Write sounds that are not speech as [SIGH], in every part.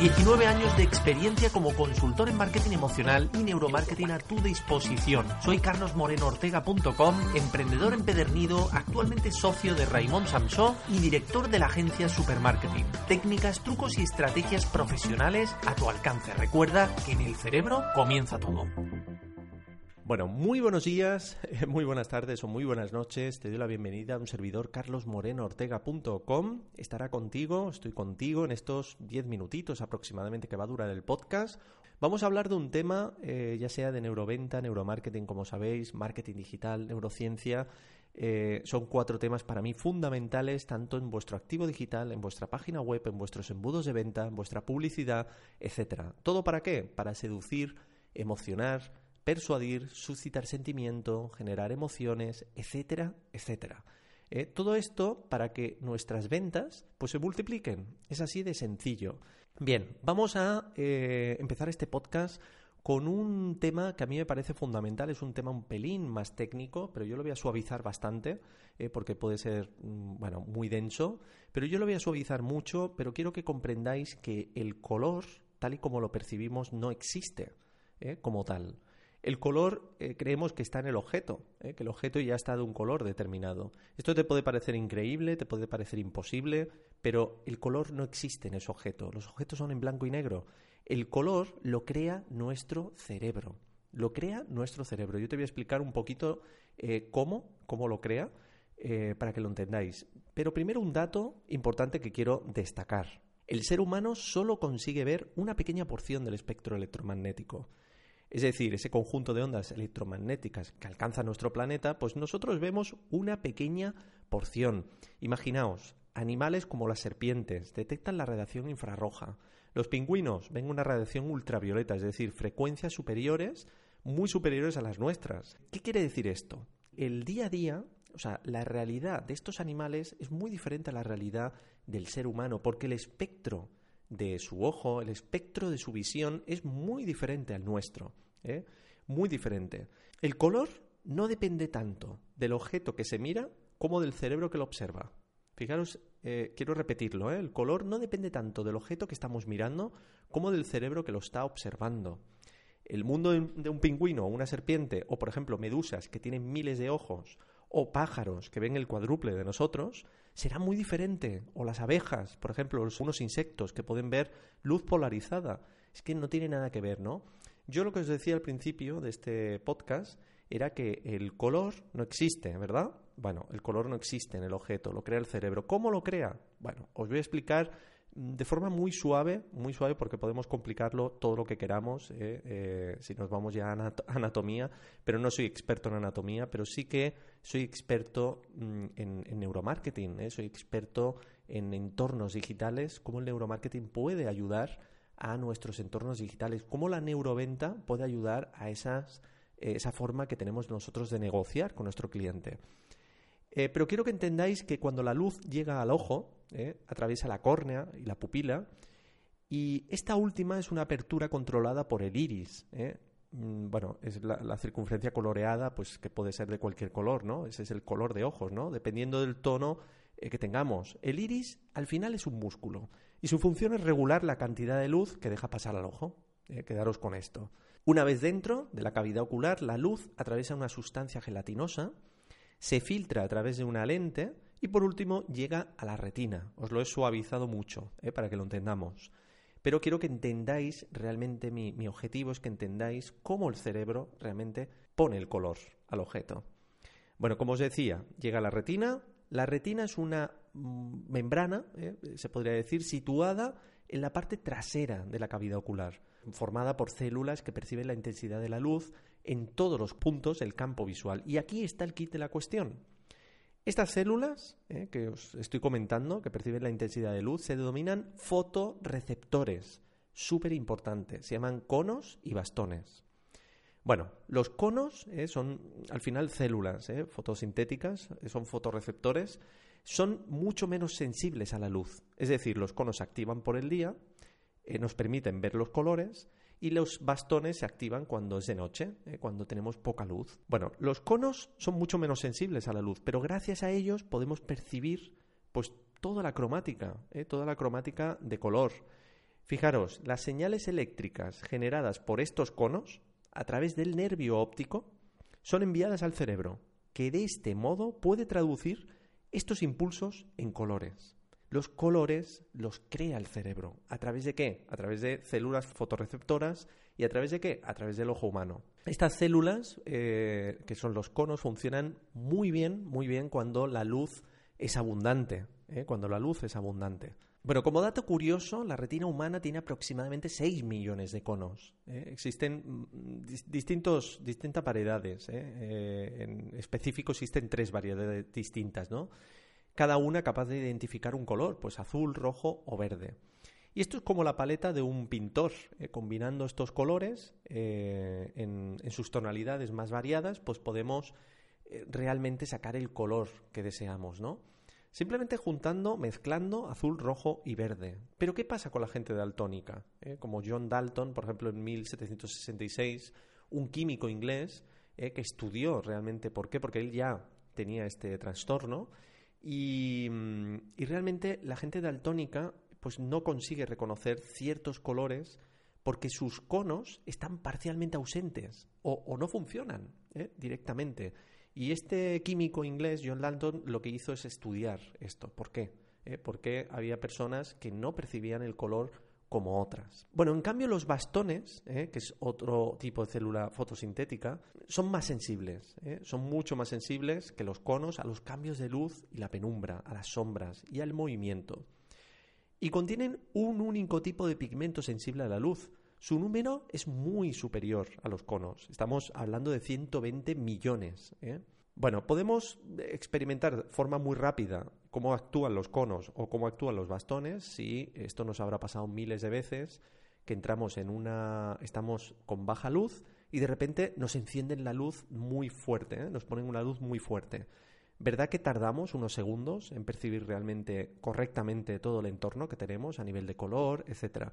19 años de experiencia como consultor en marketing emocional y neuromarketing a tu disposición. Soy carlosmorenoortega.com, emprendedor empedernido, actualmente socio de Raymond Samsó y director de la agencia Supermarketing. Técnicas, trucos y estrategias profesionales a tu alcance. Recuerda que en el cerebro comienza todo. Bueno, muy buenos días, [LAUGHS] muy buenas tardes o muy buenas noches. Te doy la bienvenida a un servidor carlosmorenoortega.com. Estará contigo, estoy contigo en estos 10 minutitos aproximadamente que va a durar el podcast. Vamos a hablar de un tema, eh, ya sea de neuroventa, neuromarketing, como sabéis, marketing digital, neurociencia. Eh, son cuatro temas para mí fundamentales, tanto en vuestro activo digital, en vuestra página web, en vuestros embudos de venta, en vuestra publicidad, etcétera. ¿Todo para qué? Para seducir, emocionar, persuadir, suscitar sentimiento, generar emociones, etcétera, etcétera. Eh, todo esto para que nuestras ventas pues se multipliquen. Es así de sencillo. Bien, vamos a eh, empezar este podcast con un tema que a mí me parece fundamental. Es un tema un pelín más técnico, pero yo lo voy a suavizar bastante eh, porque puede ser mm, bueno muy denso. Pero yo lo voy a suavizar mucho, pero quiero que comprendáis que el color, tal y como lo percibimos, no existe como tal. El color eh, creemos que está en el objeto, eh, que el objeto ya está de un color determinado. Esto te puede parecer increíble, te puede parecer imposible, pero el color no existe en ese objeto. Los objetos son en blanco y negro. El color lo crea nuestro cerebro. Lo crea nuestro cerebro. Yo te voy a explicar un poquito eh, cómo, cómo lo crea, para que lo entendáis. Pero primero un dato importante que quiero destacar. El ser humano solo consigue ver una pequeña porción del espectro electromagnético. Es decir, ese conjunto de ondas electromagnéticas que alcanza nuestro planeta, pues nosotros vemos una pequeña porción. Imaginaos, animales como las serpientes detectan la radiación infrarroja. Los pingüinos ven una radiación ultravioleta, es decir, frecuencias superiores, muy superiores a las nuestras. ¿Qué quiere decir esto? El día a día, o sea, la realidad de estos animales es muy diferente a la realidad del ser humano, porque el espectro de su ojo, el espectro de su visión es muy diferente al nuestro. ¿eh? Muy diferente. El color no depende tanto del objeto que se mira como del cerebro que lo observa. Fijaros, eh, quiero repetirlo, ¿eh? el color no depende tanto del objeto que estamos mirando como del cerebro que lo está observando. El mundo de un pingüino o una serpiente, o por ejemplo medusas que tienen miles de ojos, o pájaros que ven el cuádruple de nosotros, será muy diferente. O las abejas, por ejemplo, unos insectos que pueden ver luz polarizada. Es que no tiene nada que ver, ¿no? Yo lo que os decía al principio de este podcast era que el color no existe, ¿verdad? Bueno, el color no existe en el objeto, lo crea el cerebro. ¿Cómo lo crea? Bueno, os voy a explicar de forma muy suave, muy suave porque podemos complicarlo todo lo que queramos eh, eh, si nos vamos ya a [LAUGHS] anatomía, pero no soy experto en anatomía, pero sí que soy experto mm, en, neuromarketing, eh, soy experto en entornos digitales, cómo el neuromarketing puede ayudar a nuestros entornos digitales, cómo la neuroventa puede ayudar a esas, esa forma que tenemos nosotros de negociar con nuestro cliente. pero quiero que entendáis que cuando la luz llega al ojo, ¿eh? atraviesa la córnea y la pupila, y esta última es una apertura controlada por el iris. ¿eh? Mm, bueno, es la, circunferencia coloreada, pues que puede ser de cualquier color, ¿no? Ese es el color de ojos, ¿no? Dependiendo del tono eh, que tengamos. El iris, al final, es un músculo. Y su función es regular la cantidad de luz que deja pasar al ojo. Quedaros con esto. Una vez dentro de la cavidad ocular, la luz atraviesa una sustancia gelatinosa, se filtra a través de una lente Y por último, llega a la retina. Os lo he suavizado mucho ¿eh? para que lo entendamos. Pero quiero que entendáis, realmente mi, mi objetivo es que entendáis cómo el cerebro realmente pone el color al objeto. Bueno, como os decía, llega a la retina. La retina es una mm, membrana, ¿eh? se podría decir, situada en la parte trasera de la cavidad ocular, formada por células que perciben la intensidad de la luz en todos los puntos del campo visual. Y aquí está el kit de la cuestión. Estas células ¿eh? que os estoy comentando, que perciben la intensidad de luz, se denominan fotoreceptores, súper importantes, se llaman conos y bastones. Bueno, los conos eh, son al final células eh, fotosintéticas, son fotorreceptores, son mucho menos sensibles a la luz. Es decir, los conos activan por el día, nos permiten ver los colores y los bastones se activan cuando es de noche, cuando tenemos poca luz. Bueno, los conos son mucho menos sensibles a la luz, pero gracias a ellos podemos percibir pues toda la cromática, toda la cromática de color. Fijaros, las señales eléctricas generadas por estos conos a través del nervio óptico son enviadas al cerebro, que de este modo puede traducir estos impulsos en colores. Los colores los crea el cerebro. ¿A través de qué? A través de células fotorreceptoras y a través de qué? A través del ojo humano. Estas células, eh, que son los conos, funcionan muy bien, muy bien cuando la luz es abundante. ¿eh? Cuando la luz es abundante. Bueno, como dato curioso, la retina humana tiene aproximadamente 6 millones de conos. ¿eh? Existen mm, distintos, distintas variedades. en específico existen tres variedades distintas, ¿no? Cada una capaz de identificar un color, pues azul, rojo o verde. Y esto es como la paleta de un pintor, ¿eh? combinando estos colores en, en, sus tonalidades más variadas, pues podemos realmente sacar el color que deseamos, ¿no? Simplemente juntando, mezclando azul, rojo y verde. Pero ¿qué pasa con la gente daltónica? ¿Eh? Como John Dalton, por ejemplo, en 1766, un químico inglés ¿eh? que estudió realmente por qué, porque él ya tenía este trastorno y, mm, y realmente la gente daltónica pues no consigue reconocer ciertos colores porque sus conos están parcialmente ausentes o, o no funcionan ¿eh? directamente. Y este químico inglés, John Dalton, lo que hizo es estudiar esto. ¿Por qué? ¿Eh? Porque había personas que no percibían el color como otras. Bueno, en cambio los bastones, ¿eh? que es otro tipo de célula fotosintética, son más sensibles, ¿eh? son mucho más sensibles que los conos a los cambios de luz y la penumbra, a las sombras y al movimiento. Y contienen un único tipo de pigmento sensible a la luz, su número es muy superior a los conos. Estamos hablando de 120 millones. ¿eh? Bueno, podemos experimentar de forma muy rápida cómo actúan los conos o cómo actúan los bastones si esto nos habrá pasado miles de veces que entramos en una estamos con baja luz y de repente nos encienden la luz muy fuerte, ¿eh? nos ponen una luz muy fuerte. ¿Verdad que tardamos unos segundos en percibir realmente correctamente todo el entorno que tenemos a nivel de color, etcétera?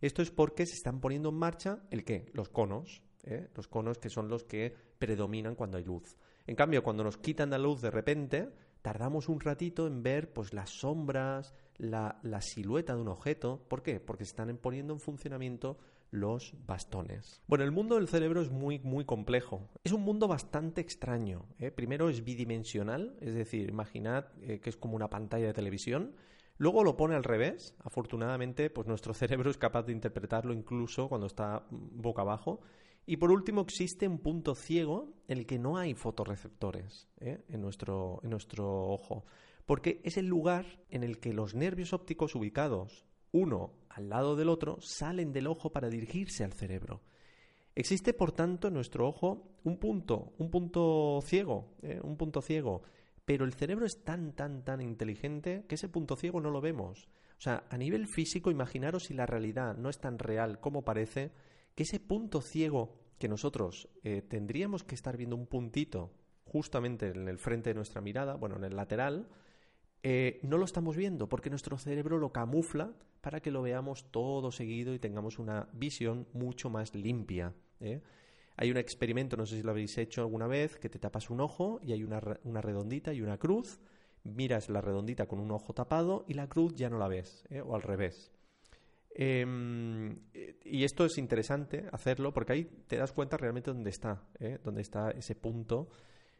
Esto es porque se están poniendo en marcha el qué? Los conos, ¿eh? los conos que son los que predominan cuando hay luz. En cambio, cuando nos quitan la luz de repente, tardamos un ratito en ver pues las sombras, la, silueta de un objeto. ¿Por qué? Porque se están poniendo en funcionamiento los bastones. Bueno, el mundo del cerebro es muy, muy complejo. Es un mundo bastante extraño. ¿eh? Primero es bidimensional, es decir, imaginad eh, que es como una pantalla de televisión Luego lo pone al revés. Afortunadamente, pues nuestro [LAUGHS] cerebro es capaz de interpretarlo incluso cuando está boca abajo. Y por último, existe un punto ciego en el que no hay fotorreceptores ¿eh? en, nuestro, en nuestro ojo. Porque es el lugar en el que los nervios ópticos ubicados uno al lado del otro salen del ojo para dirigirse al cerebro. Existe, por tanto, en nuestro ojo un punto, un punto ciego, ¿eh? un punto ciego pero el cerebro es tan, tan, tan inteligente que ese punto ciego no lo vemos. O sea, a nivel físico, imaginaros si la realidad no es tan real como parece, que ese punto ciego que nosotros eh, tendríamos que estar viendo un puntito justamente en el frente de nuestra mirada, bueno, en el lateral, eh, no lo estamos viendo porque nuestro cerebro lo camufla para que lo veamos todo seguido y tengamos una visión mucho más limpia. ¿eh? Hay un experimento, no sé si lo habéis hecho alguna vez, que te tapas un ojo y hay una, redondita y una cruz. Miras la redondita con un ojo tapado y la cruz ya no la ves, o al revés. Em, y esto es interesante hacerlo porque ahí te das cuenta realmente dónde está, ¿eh? dónde está ese punto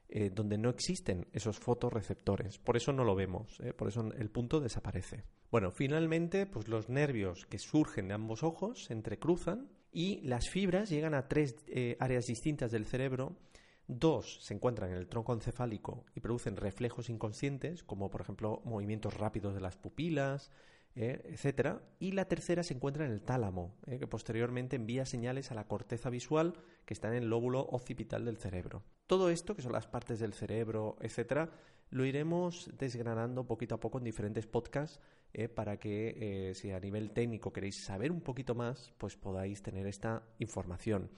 eh, donde no existen esos fotorreceptores. Por eso no lo vemos, ¿eh? por eso el punto desaparece. Bueno, finalmente, pues los nervios que surgen de ambos ojos se entrecruzan y las fibras llegan a tres áreas distintas del cerebro. Dos se encuentran en el tronco encefálico y producen reflejos inconscientes, como por ejemplo movimientos rápidos de las pupilas, eh, etcétera. Y la tercera se encuentra en el tálamo, eh, que posteriormente envía señales a la corteza visual que está en el lóbulo occipital del cerebro. Todo esto, que son las partes del cerebro, etcétera, lo iremos desgranando poquito a poco en diferentes podcasts eh, para que si a nivel técnico queréis saber un poquito más, pues podáis tener esta información.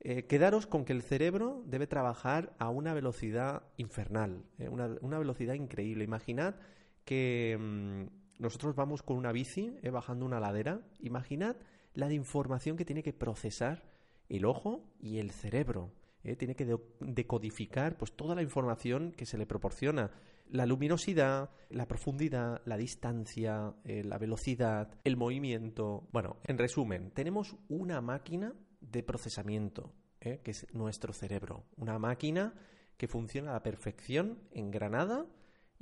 quedaros con que el cerebro debe trabajar a una velocidad infernal, una, una, velocidad increíble. Imaginad que mm, nosotros vamos con una bici eh, bajando una ladera. Imaginad la de información que tiene que procesar el ojo y el cerebro. Eh, tiene que decodificar pues, toda la información que se le proporciona. La luminosidad, la profundidad, la distancia, eh, la velocidad, el movimiento. Bueno, en resumen, tenemos una máquina de procesamiento, que es nuestro cerebro. Una máquina que funciona a la perfección, engranada,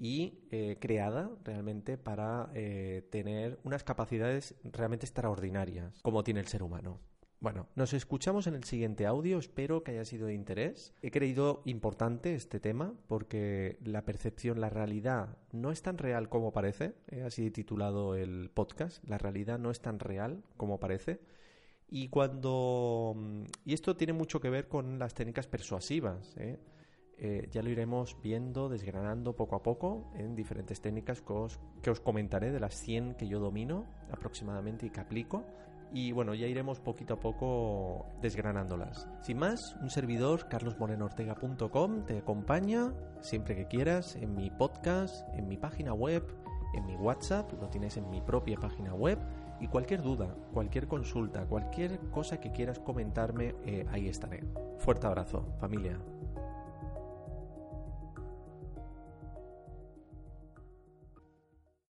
y eh, creada realmente para eh, tener unas capacidades realmente extraordinarias, como tiene el ser humano. Bueno, nos escuchamos en el siguiente audio, espero que haya sido de interés. He creído importante este tema porque la percepción, la realidad no es tan real como parece, he así titulado el podcast, la realidad no es tan real como parece. Y cuando... Y esto tiene mucho que ver con las técnicas persuasivas. ¿eh? Eh, ya lo iremos viendo, desgranando poco a poco en diferentes técnicas que os, comentaré de las 100 que yo domino aproximadamente y que aplico. Y bueno, ya iremos poquito a poco desgranándolas. Sin más, un servidor, carlosmorenoortega.com, te acompaña siempre que quieras en mi podcast, en mi página web, en mi WhatsApp, lo tienes en mi propia página web. Y cualquier duda, cualquier consulta, cualquier cosa que quieras comentarme, eh, ahí estaré. Fuerte abrazo, familia.